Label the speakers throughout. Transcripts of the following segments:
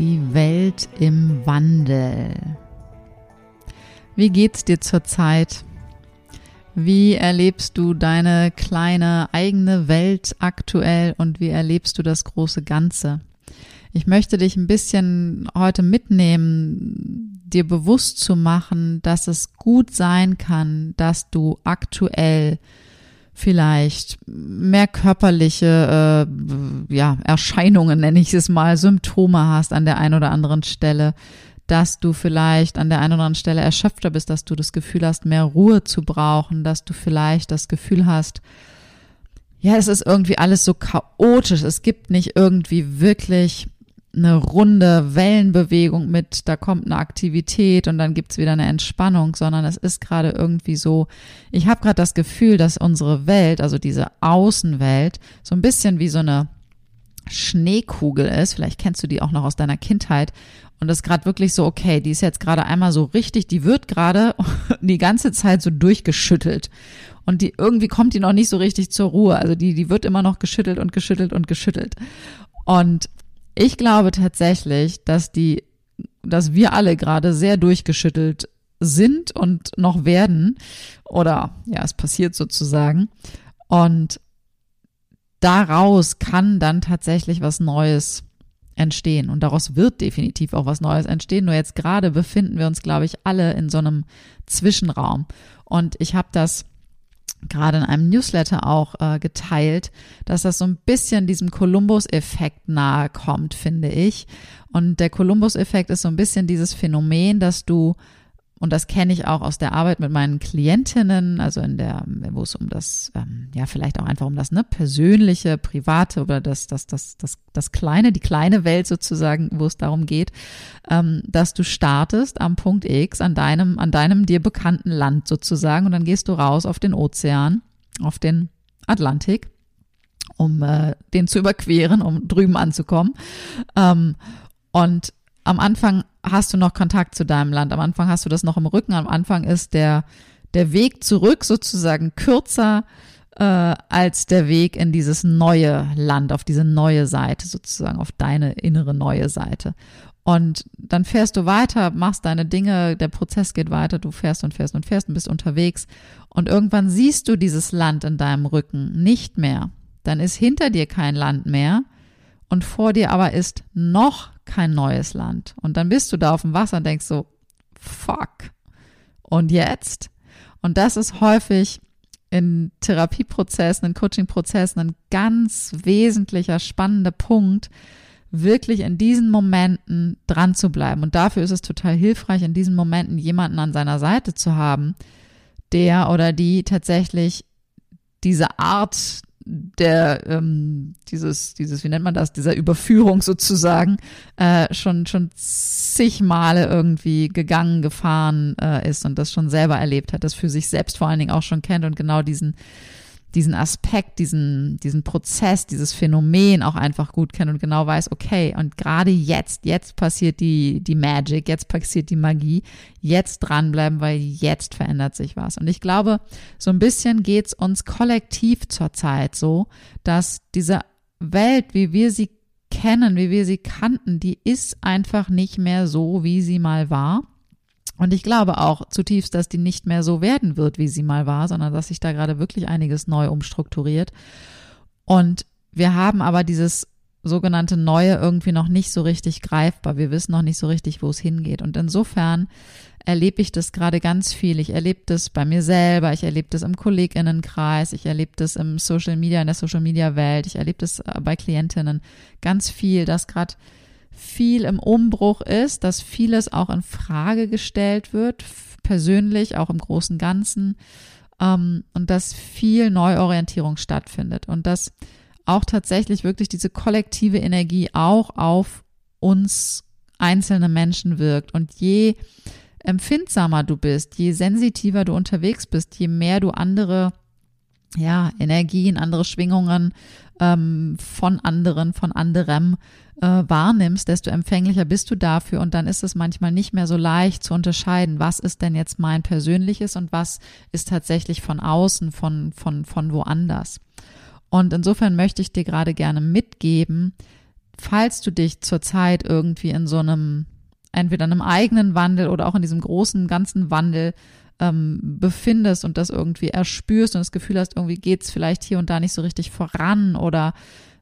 Speaker 1: Die Welt im Wandel. Wie geht's dir zurzeit? Wie erlebst du deine kleine eigene Welt aktuell und wie erlebst du das große Ganze? Ich möchte dich ein bisschen heute mitnehmen, dir bewusst zu machen, dass es gut sein kann, dass du aktuell vielleicht mehr körperliche äh, ja, Erscheinungen, nenne ich es mal, Symptome hast an der einen oder anderen Stelle, dass du vielleicht an der einen oder anderen Stelle erschöpfter bist, dass du das Gefühl hast, mehr Ruhe zu brauchen, dass du vielleicht das Gefühl hast, ja, es ist irgendwie alles so chaotisch, es gibt nicht irgendwie wirklich eine runde Wellenbewegung mit, da kommt eine Aktivität und dann gibt's wieder eine Entspannung, sondern es ist gerade irgendwie so, ich habe gerade das Gefühl, dass unsere Welt, also diese Außenwelt, so ein bisschen wie so eine Schneekugel ist, vielleicht kennst du die auch noch aus deiner Kindheit und das ist gerade wirklich so, okay, die ist jetzt gerade einmal so richtig, die wird gerade die ganze Zeit so durchgeschüttelt. Und die irgendwie kommt die noch nicht so richtig zur Ruhe. Also die, die wird immer noch geschüttelt und geschüttelt und geschüttelt. Und ich glaube tatsächlich, dass die, dass wir alle gerade sehr durchgeschüttelt sind und noch werden. Oder ja, es passiert sozusagen. Und daraus kann dann tatsächlich was Neues entstehen. Und daraus wird definitiv auch was Neues entstehen. Nur jetzt gerade befinden wir uns, glaube ich, alle in so einem Zwischenraum. Und ich habe das gerade in einem Newsletter auch äh, geteilt, dass das so ein bisschen diesem Kolumbus-Effekt nahe kommt, finde ich. Und der Kolumbus-Effekt ist so ein bisschen dieses Phänomen, dass du und das kenne ich auch aus der Arbeit mit meinen Klientinnen, also in der, wo es um das, ähm, ja, vielleicht auch einfach um das ne, persönliche, private oder das, das, das, das, das kleine, die kleine Welt sozusagen, wo es darum geht, ähm, dass du startest am Punkt X an deinem, an deinem dir bekannten Land sozusagen und dann gehst du raus auf den Ozean, auf den Atlantik um äh, den zu überqueren, um drüben anzukommen. Ähm, und am Anfang hast du noch Kontakt zu deinem Land, am Anfang hast du das noch im Rücken, am Anfang ist der, der Weg zurück sozusagen kürzer äh, als der Weg in dieses neue Land, auf diese neue Seite sozusagen, auf deine innere neue Seite. Und dann fährst du weiter, machst deine Dinge, der Prozess geht weiter, du fährst und fährst und fährst und bist unterwegs. Und irgendwann siehst du dieses Land in deinem Rücken nicht mehr. Dann ist hinter dir kein Land mehr und vor dir aber ist noch kein neues Land. Und dann bist du da auf dem Wasser und denkst so, fuck. Und jetzt? Und das ist häufig in Therapieprozessen, in Coachingprozessen ein ganz wesentlicher, spannender Punkt, wirklich in diesen Momenten dran zu bleiben. Und dafür ist es total hilfreich, in diesen Momenten jemanden an seiner Seite zu haben, der oder die tatsächlich diese Art der ähm, dieses dieses wie nennt man das dieser Überführung sozusagen äh, schon schon zig Male irgendwie gegangen gefahren äh, ist und das schon selber erlebt hat das für sich selbst vor allen Dingen auch schon kennt und genau diesen diesen Aspekt, diesen, diesen Prozess, dieses Phänomen auch einfach gut kennt und genau weiß, okay, und gerade jetzt, jetzt passiert die, die Magic, jetzt passiert die Magie, jetzt dranbleiben, weil jetzt verändert sich was. Und ich glaube, so ein bisschen geht's uns kollektiv zurzeit so, dass diese Welt, wie wir sie kennen, wie wir sie kannten, die ist einfach nicht mehr so, wie sie mal war. Und ich glaube auch zutiefst, dass die nicht mehr so werden wird, wie sie mal war, sondern dass sich da gerade wirklich einiges neu umstrukturiert. Und wir haben aber dieses sogenannte Neue irgendwie noch nicht so richtig greifbar. Wir wissen noch nicht so richtig, wo es hingeht. Und insofern erlebe ich das gerade ganz viel. Ich erlebe das bei mir selber, ich erlebe das im Kolleginnenkreis, ich erlebe das im Social Media, in der Social Media Welt, ich erlebe das äh, bei Klientinnen ganz viel, dass gerade viel im Umbruch ist, dass vieles auch in Frage gestellt wird, persönlich, auch im großen Ganzen, ähm, und dass viel Neuorientierung stattfindet und dass auch tatsächlich wirklich diese kollektive Energie auch auf uns einzelne Menschen wirkt. Und je empfindsamer du bist, je sensitiver du unterwegs bist, je mehr du andere ja, Energien, andere Schwingungen ähm, von anderen, von anderem äh, wahrnimmst, desto empfänglicher bist du dafür. Und dann ist es manchmal nicht mehr so leicht zu unterscheiden, was ist denn jetzt mein persönliches und was ist tatsächlich von außen, von, von, von woanders. Und insofern möchte ich dir gerade gerne mitgeben, falls du dich zurzeit irgendwie in so einem, entweder einem eigenen Wandel oder auch in diesem großen, ganzen Wandel ähm, befindest und das irgendwie erspürst und das Gefühl hast, irgendwie geht's vielleicht hier und da nicht so richtig voran oder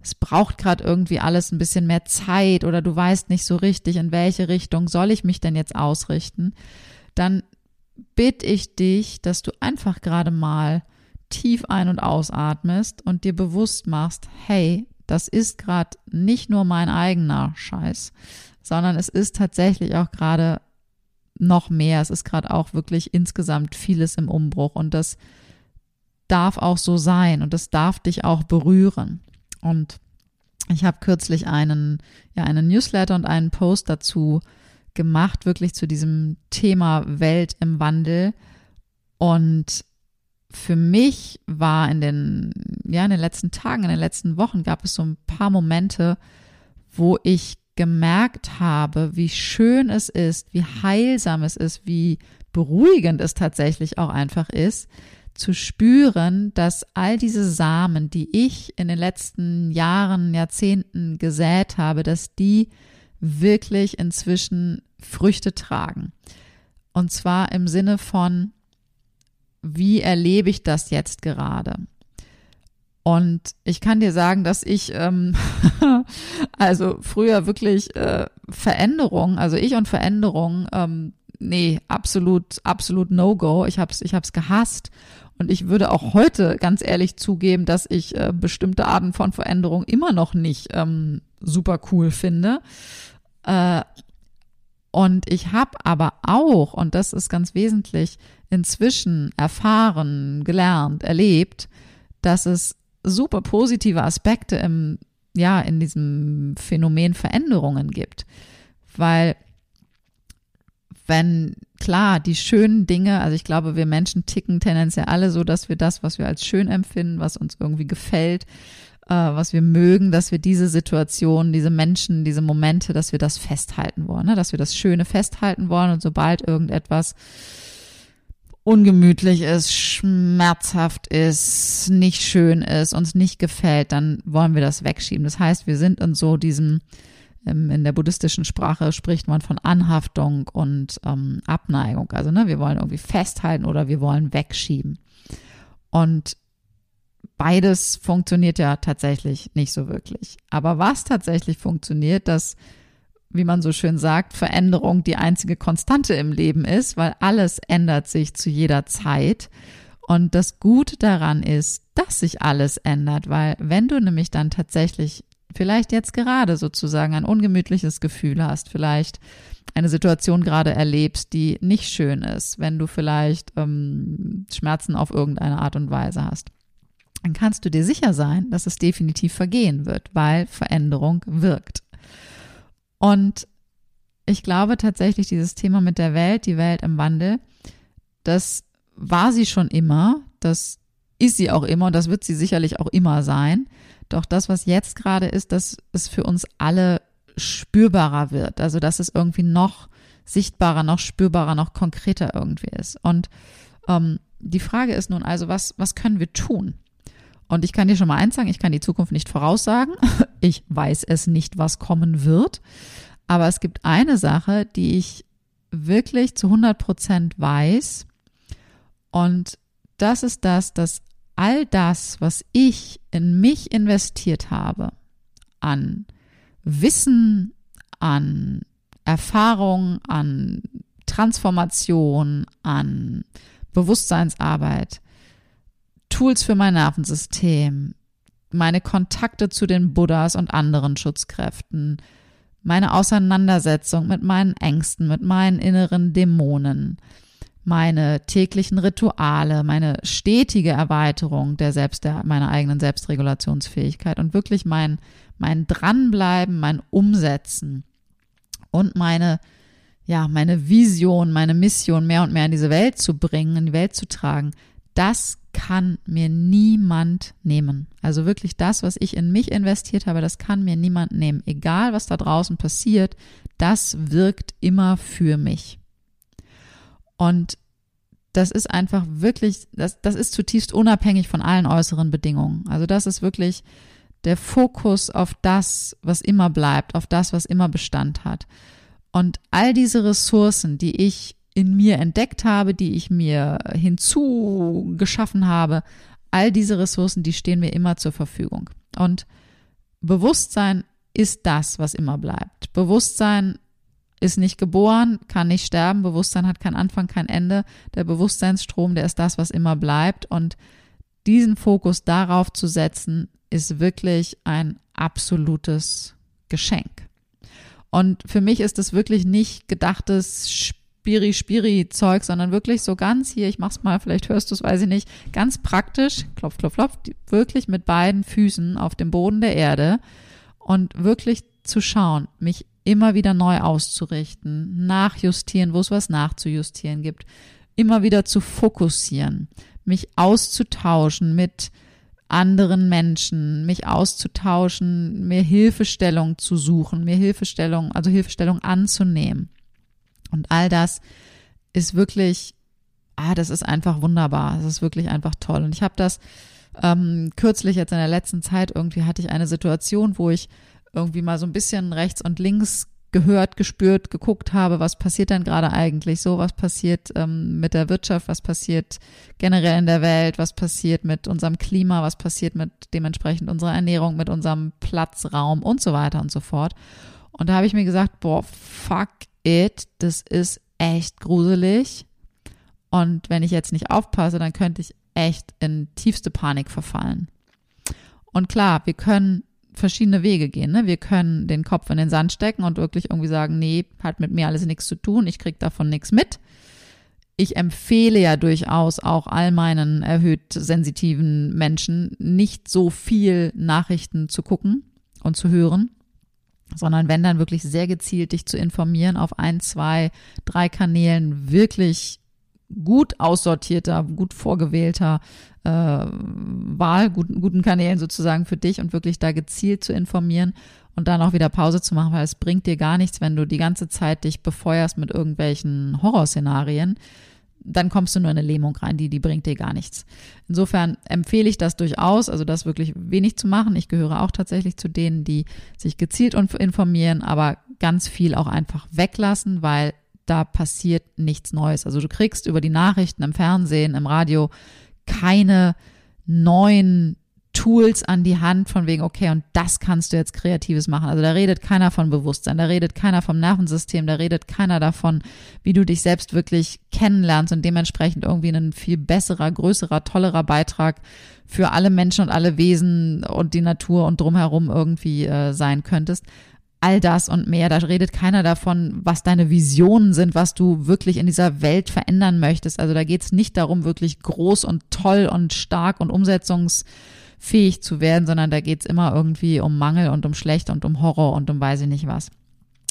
Speaker 1: es braucht gerade irgendwie alles ein bisschen mehr Zeit oder du weißt nicht so richtig, in welche Richtung soll ich mich denn jetzt ausrichten, dann bitte ich dich, dass du einfach gerade mal tief ein- und ausatmest und dir bewusst machst, hey, das ist gerade nicht nur mein eigener Scheiß, sondern es ist tatsächlich auch gerade noch mehr. Es ist gerade auch wirklich insgesamt vieles im Umbruch und das darf auch so sein und das darf dich auch berühren. Und ich habe kürzlich einen, ja, einen Newsletter und einen Post dazu gemacht, wirklich zu diesem Thema Welt im Wandel. Und für mich war in den, ja, in den letzten Tagen, in den letzten Wochen gab es so ein paar Momente, wo ich gemerkt habe, wie schön es ist, wie heilsam es ist, wie beruhigend es tatsächlich auch einfach ist, zu spüren, dass all diese Samen, die ich in den letzten Jahren, Jahrzehnten gesät habe, dass die wirklich inzwischen Früchte tragen. Und zwar im Sinne von, wie erlebe ich das jetzt gerade? Und ich kann dir sagen, dass ich ähm, also früher wirklich äh, Veränderung, also ich und Veränderung, ähm, nee, absolut, absolut No-Go. Ich hab's, ich hab's gehasst. Und ich würde auch heute ganz ehrlich zugeben, dass ich äh, bestimmte Arten von Veränderung immer noch nicht ähm, super cool finde. Äh, und ich habe aber auch, und das ist ganz wesentlich, inzwischen erfahren, gelernt, erlebt, dass es super positive Aspekte im, ja, in diesem Phänomen Veränderungen gibt. Weil wenn klar, die schönen Dinge, also ich glaube, wir Menschen ticken tendenziell alle so, dass wir das, was wir als schön empfinden, was uns irgendwie gefällt, äh, was wir mögen, dass wir diese Situation, diese Menschen, diese Momente, dass wir das festhalten wollen, ne? dass wir das Schöne festhalten wollen und sobald irgendetwas ungemütlich ist, schmerzhaft ist, nicht schön ist, uns nicht gefällt, dann wollen wir das wegschieben. Das heißt, wir sind in so diesem, ähm, in der buddhistischen Sprache spricht man von Anhaftung und ähm, Abneigung. Also ne, wir wollen irgendwie festhalten oder wir wollen wegschieben. Und beides funktioniert ja tatsächlich nicht so wirklich. Aber was tatsächlich funktioniert, dass wie man so schön sagt, Veränderung die einzige Konstante im Leben ist, weil alles ändert sich zu jeder Zeit. Und das Gute daran ist, dass sich alles ändert, weil wenn du nämlich dann tatsächlich vielleicht jetzt gerade sozusagen ein ungemütliches Gefühl hast, vielleicht eine Situation gerade erlebst, die nicht schön ist, wenn du vielleicht ähm, Schmerzen auf irgendeine Art und Weise hast, dann kannst du dir sicher sein, dass es definitiv vergehen wird, weil Veränderung wirkt. Und ich glaube tatsächlich, dieses Thema mit der Welt, die Welt im Wandel, das war sie schon immer, das ist sie auch immer und das wird sie sicherlich auch immer sein. Doch das, was jetzt gerade ist, dass es für uns alle spürbarer wird. Also, dass es irgendwie noch sichtbarer, noch spürbarer, noch konkreter irgendwie ist. Und ähm, die Frage ist nun also, was, was können wir tun? Und ich kann dir schon mal eins sagen, ich kann die Zukunft nicht voraussagen. Ich weiß es nicht, was kommen wird. Aber es gibt eine Sache, die ich wirklich zu 100 Prozent weiß. Und das ist das, dass all das, was ich in mich investiert habe, an Wissen, an Erfahrung, an Transformation, an Bewusstseinsarbeit, Tools für mein Nervensystem, meine Kontakte zu den Buddhas und anderen Schutzkräften, meine Auseinandersetzung mit meinen Ängsten, mit meinen inneren Dämonen, meine täglichen Rituale, meine stetige Erweiterung der Selbst, der, meiner eigenen Selbstregulationsfähigkeit und wirklich mein, mein Dranbleiben, mein Umsetzen und meine, ja, meine Vision, meine Mission mehr und mehr in diese Welt zu bringen, in die Welt zu tragen, das kann mir niemand nehmen. Also wirklich das, was ich in mich investiert habe, das kann mir niemand nehmen. Egal, was da draußen passiert, das wirkt immer für mich. Und das ist einfach wirklich, das, das ist zutiefst unabhängig von allen äußeren Bedingungen. Also das ist wirklich der Fokus auf das, was immer bleibt, auf das, was immer Bestand hat. Und all diese Ressourcen, die ich in mir entdeckt habe, die ich mir hinzugeschaffen habe, all diese Ressourcen, die stehen mir immer zur Verfügung. Und Bewusstsein ist das, was immer bleibt. Bewusstsein ist nicht geboren, kann nicht sterben. Bewusstsein hat keinen Anfang, kein Ende. Der Bewusstseinsstrom, der ist das, was immer bleibt. Und diesen Fokus darauf zu setzen, ist wirklich ein absolutes Geschenk. Und für mich ist es wirklich nicht gedachtes Spiri-Spiri-Zeug, sondern wirklich so ganz hier, ich mach's mal, vielleicht hörst du es, weiß ich nicht, ganz praktisch, klopf, klopf, klopf, wirklich mit beiden Füßen auf dem Boden der Erde und wirklich zu schauen, mich immer wieder neu auszurichten, nachjustieren, wo es was nachzujustieren gibt, immer wieder zu fokussieren, mich auszutauschen mit anderen Menschen, mich auszutauschen, mir Hilfestellung zu suchen, mir Hilfestellung, also Hilfestellung anzunehmen. Und all das ist wirklich, ah, das ist einfach wunderbar. Das ist wirklich einfach toll. Und ich habe das ähm, kürzlich jetzt in der letzten Zeit irgendwie hatte ich eine Situation, wo ich irgendwie mal so ein bisschen rechts und links gehört, gespürt, geguckt habe, was passiert denn gerade eigentlich so, was passiert ähm, mit der Wirtschaft, was passiert generell in der Welt, was passiert mit unserem Klima, was passiert mit dementsprechend unserer Ernährung, mit unserem Platzraum und so weiter und so fort. Und da habe ich mir gesagt, boah, fuck it, das ist echt gruselig. Und wenn ich jetzt nicht aufpasse, dann könnte ich echt in tiefste Panik verfallen. Und klar, wir können verschiedene Wege gehen. Ne? Wir können den Kopf in den Sand stecken und wirklich irgendwie sagen, nee, hat mit mir alles nichts zu tun, ich krieg davon nichts mit. Ich empfehle ja durchaus auch all meinen erhöht sensitiven Menschen, nicht so viel Nachrichten zu gucken und zu hören, sondern wenn dann wirklich sehr gezielt dich zu informieren auf ein, zwei, drei Kanälen wirklich gut aussortierter, gut vorgewählter äh, Wahl, guten, guten Kanälen sozusagen für dich und wirklich da gezielt zu informieren und dann auch wieder Pause zu machen, weil es bringt dir gar nichts, wenn du die ganze Zeit dich befeuerst mit irgendwelchen Horrorszenarien. Dann kommst du nur in eine Lähmung rein, die, die bringt dir gar nichts. Insofern empfehle ich das durchaus, also das wirklich wenig zu machen. Ich gehöre auch tatsächlich zu denen, die sich gezielt informieren, aber ganz viel auch einfach weglassen, weil da passiert nichts Neues. Also du kriegst über die Nachrichten im Fernsehen, im Radio keine neuen Tools an die Hand von wegen, okay, und das kannst du jetzt Kreatives machen. Also da redet keiner von Bewusstsein, da redet keiner vom Nervensystem, da redet keiner davon, wie du dich selbst wirklich kennenlernst und dementsprechend irgendwie ein viel besserer, größerer, tollerer Beitrag für alle Menschen und alle Wesen und die Natur und drumherum irgendwie äh, sein könntest all das und mehr. Da redet keiner davon, was deine Visionen sind, was du wirklich in dieser Welt verändern möchtest. Also da geht es nicht darum, wirklich groß und toll und stark und umsetzungsfähig zu werden, sondern da geht es immer irgendwie um Mangel und um Schlecht und um Horror und um weiß ich nicht was.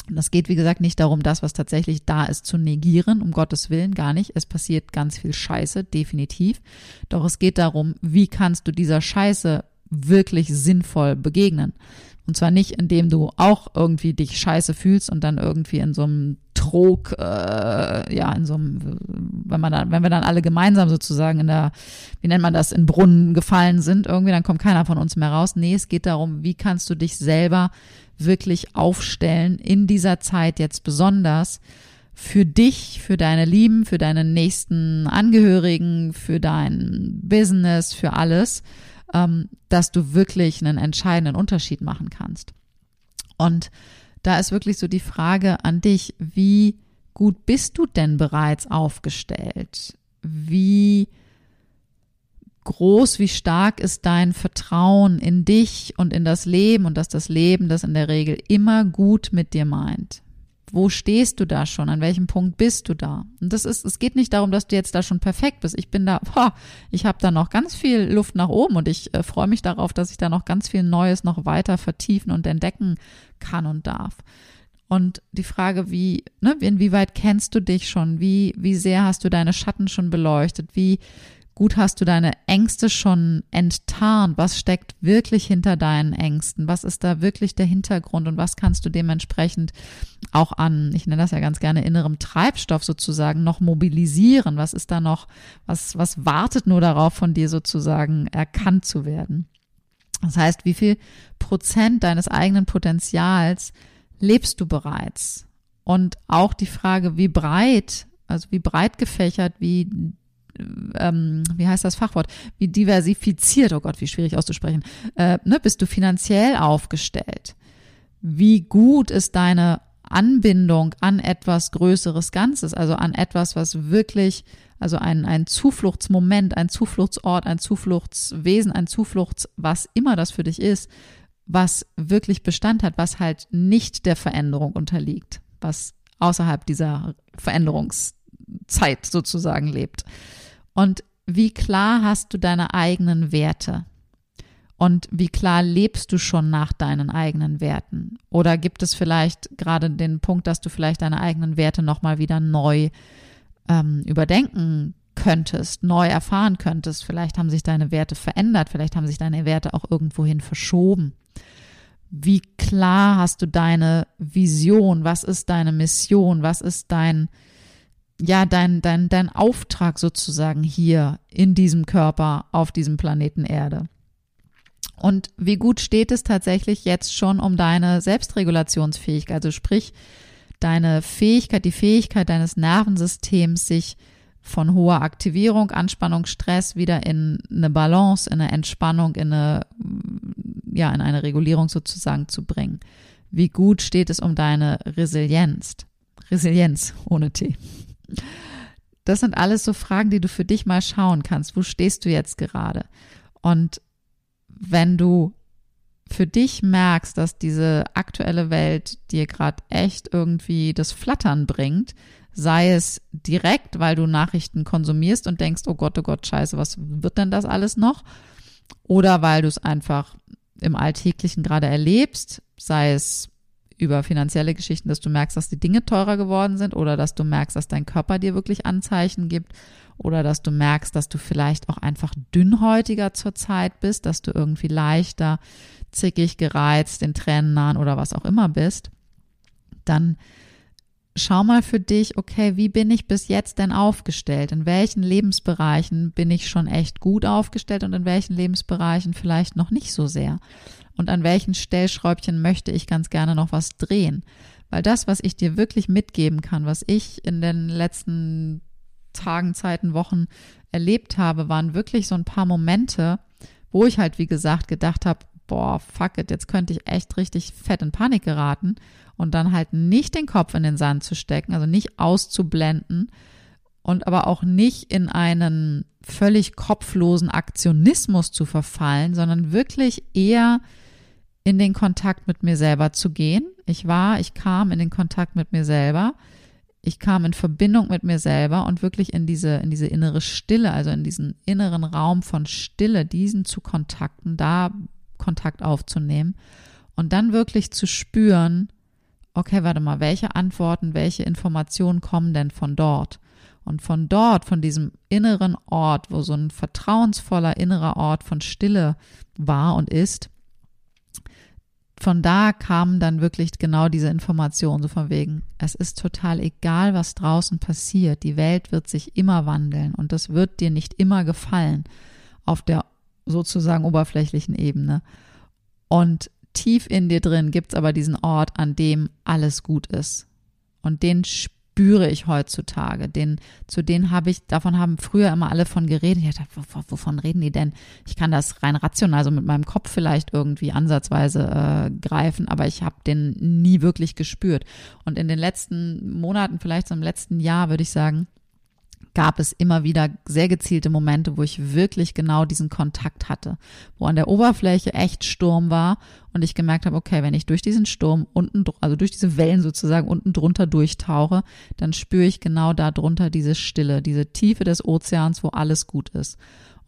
Speaker 1: Das geht, wie gesagt, nicht darum, das, was tatsächlich da ist, zu negieren, um Gottes Willen, gar nicht. Es passiert ganz viel Scheiße, definitiv. Doch es geht darum, wie kannst du dieser Scheiße wirklich sinnvoll begegnen. Und zwar nicht, indem du auch irgendwie dich scheiße fühlst und dann irgendwie in so einem Trog, äh, ja, in so einem, wenn man dann, wenn wir dann alle gemeinsam sozusagen in der, wie nennt man das, in Brunnen gefallen sind, irgendwie, dann kommt keiner von uns mehr raus. Nee, es geht darum, wie kannst du dich selber wirklich aufstellen in dieser Zeit jetzt besonders für dich, für deine Lieben, für deine nächsten Angehörigen, für dein Business, für alles ähm, dass du wirklich einen entscheidenden Unterschied machen kannst. Und da ist wirklich so die Frage an dich, wie gut bist du denn bereits aufgestellt? Wie groß, wie stark ist dein Vertrauen in dich und in das Leben und dass das Leben das in der Regel immer gut mit dir meint? Wo stehst du da schon? An welchem Punkt bist du da? Und das ist, es geht nicht darum, dass du jetzt da schon perfekt bist. Ich bin da, boah, ich habe da noch ganz viel Luft nach oben und ich äh, freue mich darauf, dass ich da noch ganz viel Neues noch weiter vertiefen und entdecken kann und darf. Und die Frage, wie, ne, inwieweit kennst du dich schon? Wie, wie sehr hast du deine Schatten schon beleuchtet? Wie gut hast du deine Ängste schon enttarnt? Was steckt wirklich hinter deinen Ängsten? Was ist da wirklich der Hintergrund? Und was kannst du dementsprechend auch an, ich nenne das ja ganz gerne innerem Treibstoff sozusagen, noch mobilisieren? Was ist da noch, was, was wartet nur darauf, von dir sozusagen erkannt zu werden? Das heißt, wie viel Prozent deines eigenen Potenzials lebst du bereits? Und auch die Frage, wie breit, also wie breit gefächert, wie, ähm, wie heißt das Fachwort, wie diversifiziert, oh Gott, wie schwierig auszusprechen, äh, ne, bist du finanziell aufgestellt? Wie gut ist deine Anbindung an etwas Größeres Ganzes, also an etwas, was wirklich, also ein, ein Zufluchtsmoment, ein Zufluchtsort, ein Zufluchtswesen, ein Zufluchts, was immer das für dich ist, was wirklich Bestand hat, was halt nicht der Veränderung unterliegt, was außerhalb dieser Veränderungszeit sozusagen lebt. Und wie klar hast du deine eigenen Werte? Und wie klar lebst du schon nach deinen eigenen Werten? Oder gibt es vielleicht gerade den Punkt, dass du vielleicht deine eigenen Werte nochmal wieder neu ähm, überdenken könntest, neu erfahren könntest? Vielleicht haben sich deine Werte verändert, vielleicht haben sich deine Werte auch irgendwohin verschoben. Wie klar hast du deine Vision? Was ist deine Mission? Was ist dein, ja, dein, dein, dein Auftrag sozusagen hier in diesem Körper auf diesem Planeten Erde? Und wie gut steht es tatsächlich jetzt schon um deine Selbstregulationsfähigkeit? Also sprich, deine Fähigkeit, die Fähigkeit deines Nervensystems, sich von hoher Aktivierung, Anspannung, Stress wieder in eine Balance, in eine Entspannung, in eine, ja, in eine Regulierung sozusagen zu bringen. Wie gut steht es um deine Resilienz? Resilienz ohne T. Das sind alles so Fragen, die du für dich mal schauen kannst. Wo stehst du jetzt gerade? Und wenn du für dich merkst, dass diese aktuelle Welt dir gerade echt irgendwie das Flattern bringt, sei es direkt, weil du Nachrichten konsumierst und denkst, oh Gott, oh Gott, scheiße, was wird denn das alles noch? Oder weil du es einfach im Alltäglichen gerade erlebst, sei es über finanzielle Geschichten, dass du merkst, dass die Dinge teurer geworden sind oder dass du merkst, dass dein Körper dir wirklich Anzeichen gibt oder dass du merkst, dass du vielleicht auch einfach dünnhäutiger zurzeit bist, dass du irgendwie leichter, zickig, gereizt, den Tränen nahen oder was auch immer bist, dann schau mal für dich, okay, wie bin ich bis jetzt denn aufgestellt? In welchen Lebensbereichen bin ich schon echt gut aufgestellt und in welchen Lebensbereichen vielleicht noch nicht so sehr? Und an welchen Stellschräubchen möchte ich ganz gerne noch was drehen? Weil das, was ich dir wirklich mitgeben kann, was ich in den letzten Tagen, Zeiten, Wochen erlebt habe, waren wirklich so ein paar Momente, wo ich halt, wie gesagt, gedacht habe, boah, fuck it, jetzt könnte ich echt richtig fett in Panik geraten und dann halt nicht den Kopf in den Sand zu stecken, also nicht auszublenden und aber auch nicht in einen völlig kopflosen Aktionismus zu verfallen, sondern wirklich eher in den Kontakt mit mir selber zu gehen. Ich war, ich kam in den Kontakt mit mir selber. Ich kam in Verbindung mit mir selber und wirklich in diese, in diese innere Stille, also in diesen inneren Raum von Stille, diesen zu kontakten, da Kontakt aufzunehmen und dann wirklich zu spüren, okay, warte mal, welche Antworten, welche Informationen kommen denn von dort? Und von dort, von diesem inneren Ort, wo so ein vertrauensvoller innerer Ort von Stille war und ist, von da kamen dann wirklich genau diese Informationen, so von wegen, es ist total egal, was draußen passiert. Die Welt wird sich immer wandeln und das wird dir nicht immer gefallen auf der sozusagen oberflächlichen Ebene. Und tief in dir drin gibt es aber diesen Ort, an dem alles gut ist. Und den spüre ich heutzutage. Den, zu denen habe ich, davon haben früher immer alle von geredet. Ich dachte, wovon reden die denn? Ich kann das rein rational, also mit meinem Kopf vielleicht irgendwie ansatzweise äh, greifen, aber ich habe den nie wirklich gespürt. Und in den letzten Monaten, vielleicht so im letzten Jahr, würde ich sagen, gab es immer wieder sehr gezielte Momente, wo ich wirklich genau diesen Kontakt hatte, wo an der Oberfläche echt Sturm war und ich gemerkt habe, okay, wenn ich durch diesen Sturm unten, also durch diese Wellen sozusagen unten drunter durchtauche, dann spüre ich genau da drunter diese Stille, diese Tiefe des Ozeans, wo alles gut ist.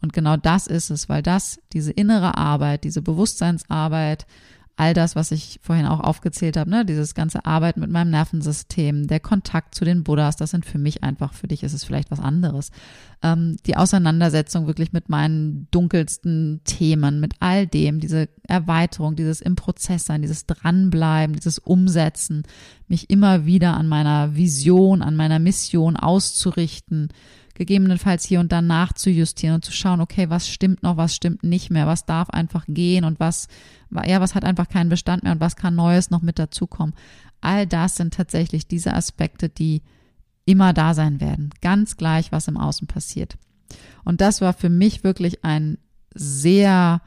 Speaker 1: Und genau das ist es, weil das, diese innere Arbeit, diese Bewusstseinsarbeit, all das, was ich vorhin auch aufgezählt habe, ne, dieses ganze Arbeiten mit meinem Nervensystem, der Kontakt zu den Buddhas, das sind für mich einfach, für dich ist es vielleicht was anderes. Ähm, die Auseinandersetzung wirklich mit meinen dunkelsten Themen, mit all dem, diese Erweiterung, dieses im Prozess sein, dieses Dranbleiben, dieses Umsetzen, mich immer wieder an meiner Vision, an meiner Mission auszurichten, gegebenenfalls hier und da nachzujustieren und zu schauen, okay, was stimmt noch, was stimmt nicht mehr, was darf einfach gehen und was, ja, was hat einfach keinen Bestand mehr und was kann Neues noch mit dazukommen. All das sind tatsächlich diese Aspekte, die immer da sein werden, ganz gleich, was im Außen passiert. Und das war für mich wirklich ein sehr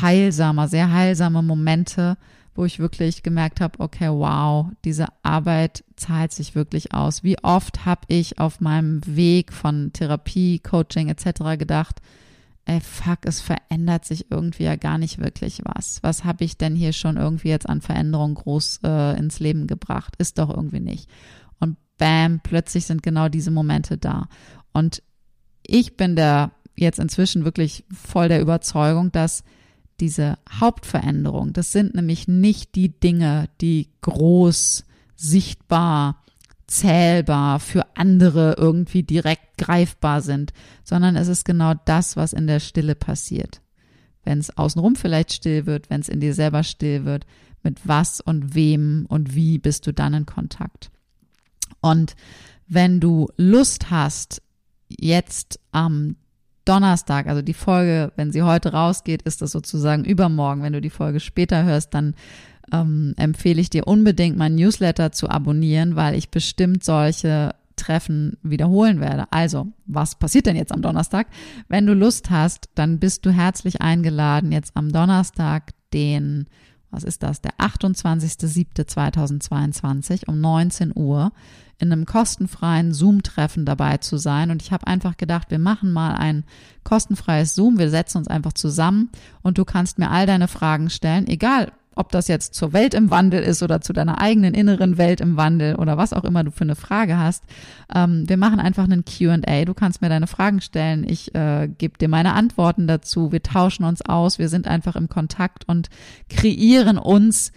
Speaker 1: heilsamer, sehr heilsame Momente, wo ich wirklich gemerkt habe, okay, wow, diese Arbeit zahlt sich wirklich aus. Wie oft habe ich auf meinem Weg von Therapie, Coaching etc. gedacht, ey, fuck, es verändert sich irgendwie ja gar nicht wirklich was. Was habe ich denn hier schon irgendwie jetzt an Veränderungen groß äh, ins Leben gebracht? Ist doch irgendwie nicht. Und bam, plötzlich sind genau diese Momente da. Und ich bin da jetzt inzwischen wirklich voll der Überzeugung, dass diese Hauptveränderung, das sind nämlich nicht die Dinge, die groß, sichtbar, zählbar für andere irgendwie direkt greifbar sind, sondern es ist genau das, was in der Stille passiert. Wenn es außenrum vielleicht still wird, wenn es in dir selber still wird, mit was und wem und wie bist du dann in Kontakt. Und wenn du Lust hast, jetzt am Donnerstag, also die Folge, wenn sie heute rausgeht, ist das sozusagen übermorgen. Wenn du die Folge später hörst, dann ähm, empfehle ich dir unbedingt mein Newsletter zu abonnieren, weil ich bestimmt solche Treffen wiederholen werde. Also, was passiert denn jetzt am Donnerstag? Wenn du Lust hast, dann bist du herzlich eingeladen, jetzt am Donnerstag, den, was ist das, der 28.07.2022 um 19 Uhr in einem kostenfreien Zoom-Treffen dabei zu sein. Und ich habe einfach gedacht, wir machen mal ein kostenfreies Zoom. Wir setzen uns einfach zusammen und du kannst mir all deine Fragen stellen, egal ob das jetzt zur Welt im Wandel ist oder zu deiner eigenen inneren Welt im Wandel oder was auch immer du für eine Frage hast. Ähm, wir machen einfach einen QA. Du kannst mir deine Fragen stellen. Ich äh, gebe dir meine Antworten dazu. Wir tauschen uns aus. Wir sind einfach im Kontakt und kreieren uns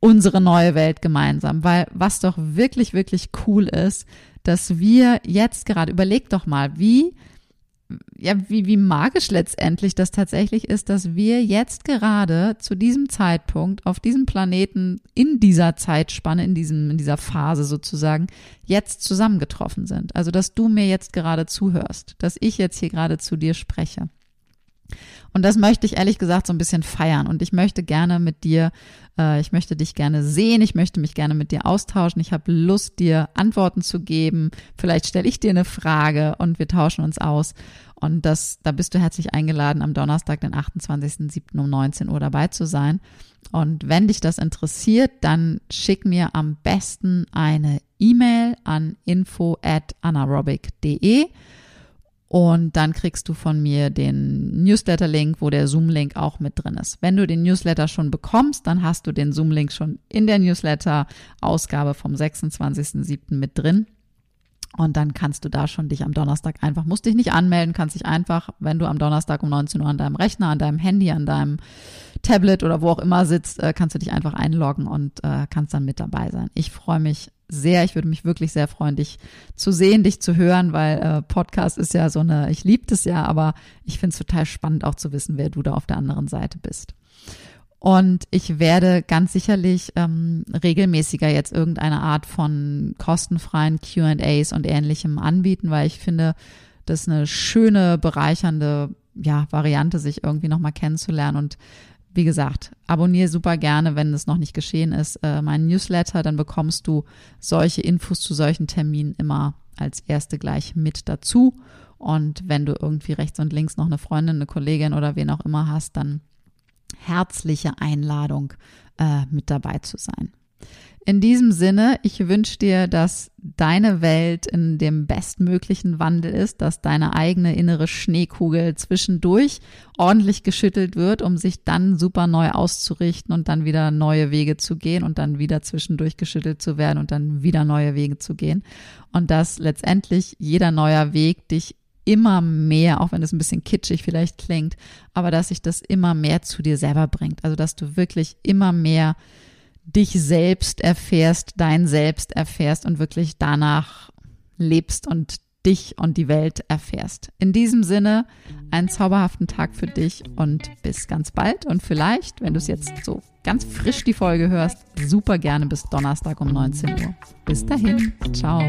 Speaker 1: unsere neue Welt gemeinsam. Weil was doch wirklich, wirklich cool ist, dass wir jetzt gerade, überleg doch mal, wie, ja, wie, wie magisch letztendlich das tatsächlich ist, dass wir jetzt gerade zu diesem Zeitpunkt auf diesem Planeten in dieser Zeitspanne, in diesem, in dieser Phase sozusagen, jetzt zusammengetroffen sind. Also, dass du mir jetzt gerade zuhörst, dass ich jetzt hier gerade zu dir spreche. Und das möchte ich ehrlich gesagt so ein bisschen feiern. Und ich möchte gerne mit dir, äh, ich möchte dich gerne sehen, ich möchte mich gerne mit dir austauschen. Ich habe Lust, dir Antworten zu geben. Vielleicht stelle ich dir eine Frage und wir tauschen uns aus. Und das, da bist du herzlich eingeladen, am Donnerstag, den 28.07. um 19 Uhr dabei zu sein. Und wenn dich das interessiert, dann schick mir am besten eine E-Mail an info at anaerobic.de und dann kriegst du von mir den Newsletter-Link, wo der Zoom-Link auch mit drin ist. Wenn du den Newsletter schon bekommst, dann hast du den Zoom-Link schon in der Newsletter-Ausgabe vom 26.07. mit drin. Und dann kannst du da schon dich am Donnerstag einfach, musst dich nicht anmelden, kannst dich einfach, wenn du am Donnerstag um 19 Uhr an deinem Rechner, an deinem Handy, an deinem Tablet oder wo auch immer sitzt, äh, kannst du dich einfach einloggen und äh, kannst dann mit dabei sein. Ich freue mich sehr. Ich würde mich wirklich sehr freuen, dich zu sehen, dich zu hören, weil äh, Podcast ist ja so eine, ich liebe das ja, aber ich finde es total spannend auch zu wissen, wer du da auf der anderen Seite bist. Und ich werde ganz sicherlich ähm, regelmäßiger jetzt irgendeine Art von kostenfreien QAs und ähnlichem anbieten, weil ich finde, das ist eine schöne, bereichernde ja, Variante, sich irgendwie nochmal kennenzulernen. Und wie gesagt, abonniere super gerne, wenn es noch nicht geschehen ist, äh, meinen Newsletter. Dann bekommst du solche Infos zu solchen Terminen immer als erste gleich mit dazu. Und wenn du irgendwie rechts und links noch eine Freundin, eine Kollegin oder wen auch immer hast, dann herzliche Einladung, äh, mit dabei zu sein. In diesem Sinne, ich wünsche dir, dass deine Welt in dem bestmöglichen Wandel ist, dass deine eigene innere Schneekugel zwischendurch ordentlich geschüttelt wird, um sich dann super neu auszurichten und dann wieder neue Wege zu gehen und dann wieder zwischendurch geschüttelt zu werden und dann wieder neue Wege zu gehen. Und dass letztendlich jeder neuer Weg dich immer mehr, auch wenn es ein bisschen kitschig vielleicht klingt, aber dass sich das immer mehr zu dir selber bringt. Also dass du wirklich immer mehr dich selbst erfährst, dein Selbst erfährst und wirklich danach lebst und dich und die Welt erfährst. In diesem Sinne, einen zauberhaften Tag für dich und bis ganz bald. Und vielleicht, wenn du es jetzt so ganz frisch die Folge hörst, super gerne bis Donnerstag um 19 Uhr. Bis dahin, ciao.